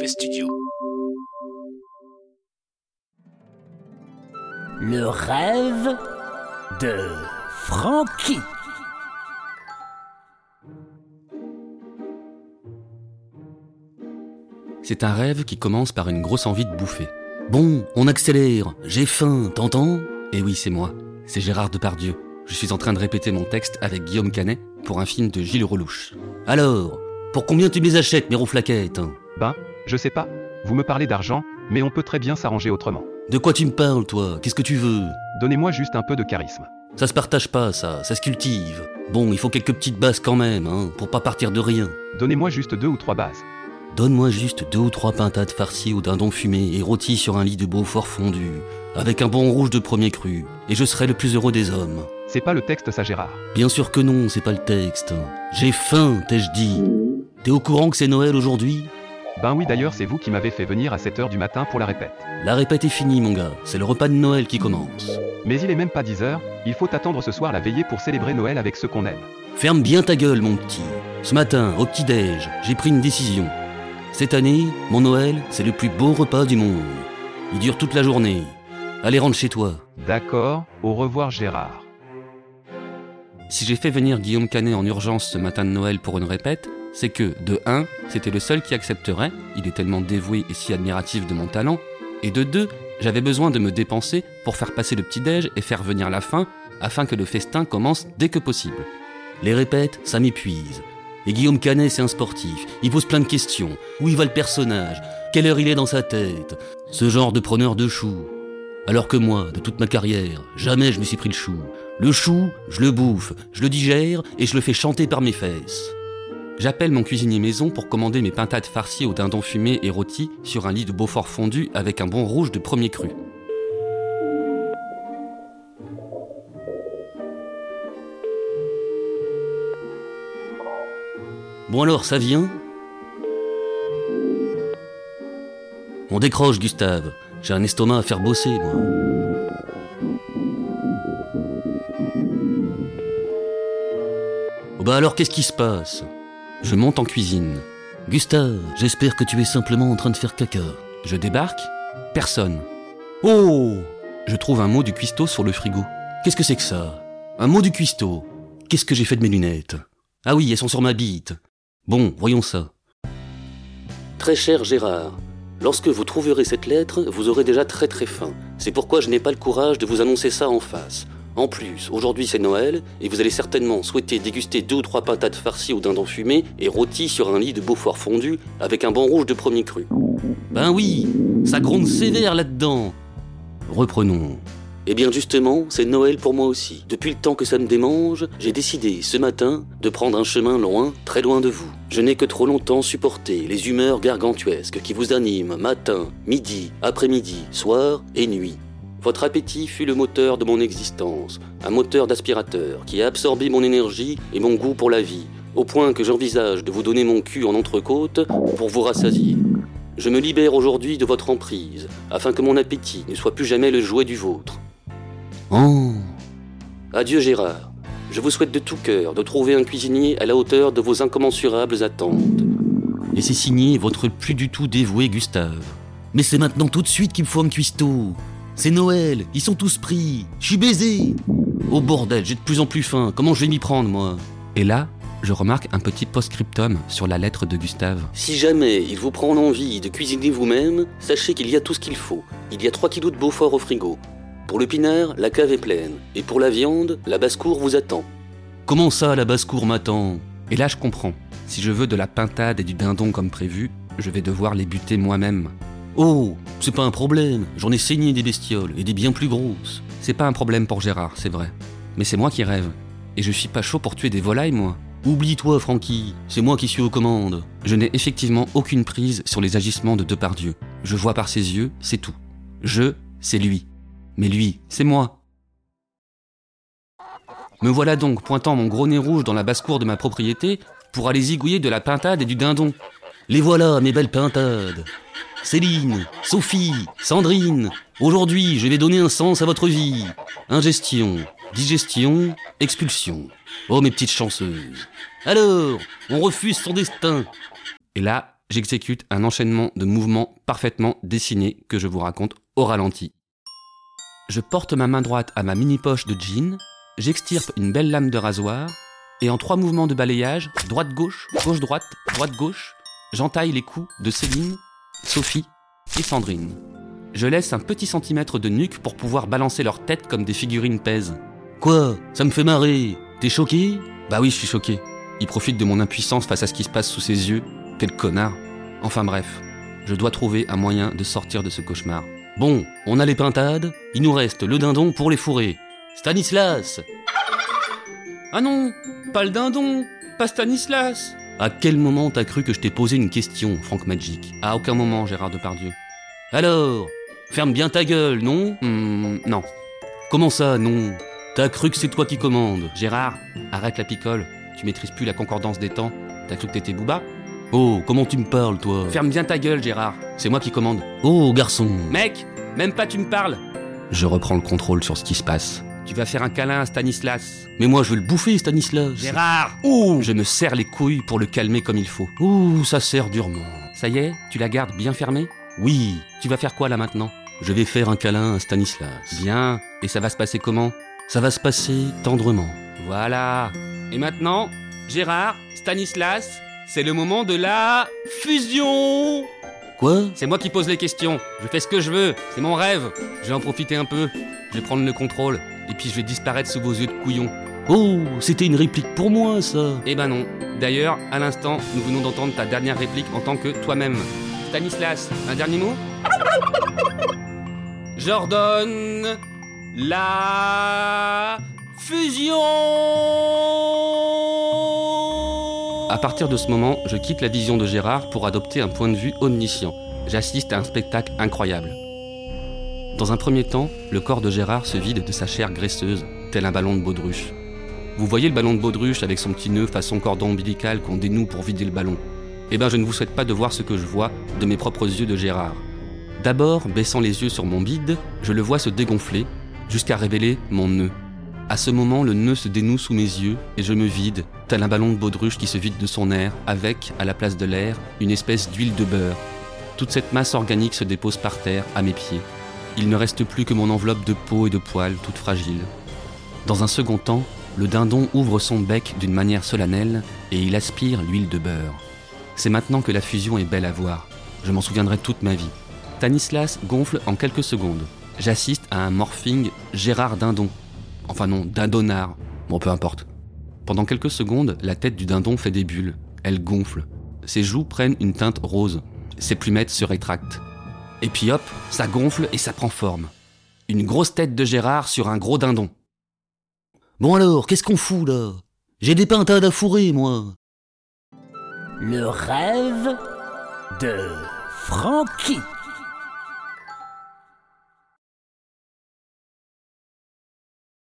Mauvais Studio. Le rêve de Frankie. C'est un rêve qui commence par une grosse envie de bouffer. Bon, on accélère, j'ai faim, t'entends? Eh oui, c'est moi, c'est Gérard Depardieu. Je suis en train de répéter mon texte avec Guillaume Canet pour un film de Gilles Relouche. Alors, pour combien tu me les achètes, mes rouflaquettes Ben, je sais pas. Vous me parlez d'argent, mais on peut très bien s'arranger autrement. De quoi tu me parles, toi? Qu'est-ce que tu veux? Donnez-moi juste un peu de charisme. Ça se partage pas, ça, ça se cultive. Bon, il faut quelques petites bases quand même, hein, pour pas partir de rien. Donnez-moi juste deux ou trois bases. Donne-moi juste deux ou trois pintades farcies au dindon fumé et rôties sur un lit de Beaufort fondu, avec un bon rouge de premier cru, et je serai le plus heureux des hommes. C'est pas le texte, ça, Gérard. Bien sûr que non, c'est pas le texte. J'ai faim, t'ai-je dit. T'es au courant que c'est Noël aujourd'hui? Ben oui, d'ailleurs, c'est vous qui m'avez fait venir à 7h du matin pour la répète. La répète est finie, mon gars. C'est le repas de Noël qui commence. Mais il est même pas 10h, il faut attendre ce soir la veillée pour célébrer Noël avec ceux qu'on aime. Ferme bien ta gueule, mon petit. Ce matin, au petit-déj, j'ai pris une décision. Cette année, mon Noël, c'est le plus beau repas du monde. Il dure toute la journée. Allez, rentre chez toi. D'accord, au revoir Gérard. Si j'ai fait venir Guillaume Canet en urgence ce matin de Noël pour une répète, c'est que, de 1, c'était le seul qui accepterait, il est tellement dévoué et si admiratif de mon talent, et de 2, j'avais besoin de me dépenser pour faire passer le petit-déj et faire venir la fin, afin que le festin commence dès que possible. Les répètes, ça m'épuise. Et Guillaume Canet, c'est un sportif. Il pose plein de questions. Où il va le personnage? Quelle heure il est dans sa tête? Ce genre de preneur de chou. Alors que moi, de toute ma carrière, jamais je me suis pris le chou. Le chou, je le bouffe, je le digère et je le fais chanter par mes fesses. J'appelle mon cuisinier maison pour commander mes pintades farcies au dindon fumé et rôti sur un lit de Beaufort fondu avec un bon rouge de premier cru. Bon alors, ça vient? On décroche, Gustave. J'ai un estomac à faire bosser, moi. Bah alors, qu'est-ce qui se passe? Je monte en cuisine. Gustave, j'espère que tu es simplement en train de faire caca. Je débarque Personne. Oh Je trouve un mot du cuistot sur le frigo. Qu'est-ce que c'est que ça? Un mot du cuistot. Qu'est-ce que j'ai fait de mes lunettes? Ah oui, elles sont sur ma bite. Bon, voyons ça. Très cher Gérard, lorsque vous trouverez cette lettre, vous aurez déjà très très faim. C'est pourquoi je n'ai pas le courage de vous annoncer ça en face. En plus, aujourd'hui c'est Noël, et vous allez certainement souhaiter déguster deux ou trois patates farcies au dindon fumé et rôties sur un lit de Beaufort fondu avec un banc rouge de premier cru. Ben oui, ça gronde sévère là-dedans. Reprenons. Eh bien justement, c'est Noël pour moi aussi. Depuis le temps que ça me démange, j'ai décidé ce matin de prendre un chemin loin, très loin de vous. Je n'ai que trop longtemps supporté les humeurs gargantuesques qui vous animent matin, midi, après-midi, soir et nuit. Votre appétit fut le moteur de mon existence, un moteur d'aspirateur qui a absorbé mon énergie et mon goût pour la vie, au point que j'envisage de vous donner mon cul en entrecôte pour vous rassasier. Je me libère aujourd'hui de votre emprise, afin que mon appétit ne soit plus jamais le jouet du vôtre. Oh Adieu Gérard. Je vous souhaite de tout cœur de trouver un cuisinier à la hauteur de vos incommensurables attentes. Et c'est signé votre plus du tout dévoué Gustave. Mais c'est maintenant tout de suite qu'il me faut un cuistot. C'est Noël, ils sont tous pris. Je suis baisé. Oh bordel, j'ai de plus en plus faim. Comment je vais m'y prendre, moi? Et là, je remarque un petit post-scriptum sur la lettre de Gustave. Si jamais il vous prend envie de cuisiner vous-même, sachez qu'il y a tout ce qu'il faut. Il y a 3 kilos de Beaufort au frigo. Pour le pinard, la cave est pleine. Et pour la viande, la basse-cour vous attend. Comment ça, la basse-cour m'attend? Et là, je comprends. Si je veux de la pintade et du dindon comme prévu, je vais devoir les buter moi-même. Oh, c'est pas un problème. J'en ai saigné des bestioles et des bien plus grosses. C'est pas un problème pour Gérard, c'est vrai. Mais c'est moi qui rêve. Et je suis pas chaud pour tuer des volailles, moi. Oublie-toi, Francky, c'est moi qui suis aux commandes. Je n'ai effectivement aucune prise sur les agissements de Depardieu. Je vois par ses yeux, c'est tout. Je, c'est lui. Mais lui, c'est moi. Me voilà donc pointant mon gros nez rouge dans la basse-cour de ma propriété pour aller zigouiller de la pintade et du dindon. Les voilà, mes belles pintades. Céline, Sophie, Sandrine, aujourd'hui je vais donner un sens à votre vie. Ingestion, digestion, expulsion. Oh mes petites chanceuses. Alors, on refuse son destin. Et là, j'exécute un enchaînement de mouvements parfaitement dessinés que je vous raconte au ralenti. Je porte ma main droite à ma mini-poche de jean, j'extirpe une belle lame de rasoir, et en trois mouvements de balayage, droite-gauche, gauche-droite, droite-gauche, j'entaille les coups de Céline, Sophie et Sandrine. Je laisse un petit centimètre de nuque pour pouvoir balancer leur tête comme des figurines pèses. Quoi? Ça me fait marrer T'es choqué? Bah oui, je suis choqué. Il profite de mon impuissance face à ce qui se passe sous ses yeux. Quel connard. Enfin bref, je dois trouver un moyen de sortir de ce cauchemar. Bon, on a les pintades, il nous reste le dindon pour les fourrer. Stanislas Ah non, pas le dindon, pas Stanislas À quel moment t'as cru que je t'ai posé une question, Franck Magic? À aucun moment, Gérard Depardieu. Alors Ferme bien ta gueule, non? Hmm, Non. Comment ça, non? T'as cru que c'est toi qui commandes Gérard, arrête la picole. Tu maîtrises plus la concordance des temps. T'as cru que t'étais Booba? Oh, comment tu me parles, toi? Ferme bien ta gueule, Gérard. C'est moi qui commande. Oh, garçon Mec, même pas tu me parles Je reprends le contrôle sur ce qui se passe. Tu vas faire un câlin à Stanislas. Mais moi, je veux le bouffer, Stanislas. Gérard Ouh Je me serre les couilles pour le calmer comme il faut. Ouh, ça serre durement. Ça y est, tu la gardes bien fermée? Oui. Tu vas faire quoi là maintenant? Je vais faire un câlin à Stanislas. Bien. Et ça va se passer comment? Ça va se passer tendrement. Voilà. Et maintenant, Gérard, Stanislas, c'est le moment de la fusion Quoi? C'est moi qui pose les questions. Je fais ce que je veux. C'est mon rêve. Je vais en profiter un peu. Je vais prendre le contrôle. Et puis je vais disparaître sous vos yeux de couillon. Oh, c'était une réplique pour moi, ça. Eh ben non. D'ailleurs, à l'instant, nous venons d'entendre ta dernière réplique en tant que toi-même. Stanislas, un dernier mot? J'ordonne la fusion À partir de ce moment, je quitte la vision de Gérard pour adopter un point de vue omniscient. J'assiste à un spectacle incroyable. Dans un premier temps, le corps de Gérard se vide de sa chair graisseuse, tel un ballon de baudruche. Vous voyez le ballon de baudruche avec son petit nœud façon cordon ombilical qu'on dénoue pour vider le ballon Eh ben, je ne vous souhaite pas de voir ce que je vois de mes propres yeux de Gérard. D'abord, baissant les yeux sur mon bide, je le vois se dégonfler jusqu'à révéler mon nœud. À ce moment, le nœud se dénoue sous mes yeux et je me vide, tel un ballon de baudruche qui se vide de son air, avec, à la place de l'air, une espèce d'huile de beurre. Toute cette masse organique se dépose par terre, à mes pieds. Il ne reste plus que mon enveloppe de peau et de poils, toute fragile. Dans un second temps, le dindon ouvre son bec d'une manière solennelle et il aspire l'huile de beurre. C'est maintenant que la fusion est belle à voir. Je m'en souviendrai toute ma vie. Stanislas gonfle en quelques secondes. J'assiste à un morphing Gérard Dindon. Enfin non, Dindonard. Bon, peu importe. Pendant quelques secondes, la tête du dindon fait des bulles. Elle gonfle. Ses joues prennent une teinte rose. Ses plumettes se rétractent. Et puis hop, ça gonfle et ça prend forme. Une grosse tête de Gérard sur un gros dindon. Bon alors, qu'est-ce qu'on fout là? J'ai des pintades à fourrer, moi. Le rêve de Francky.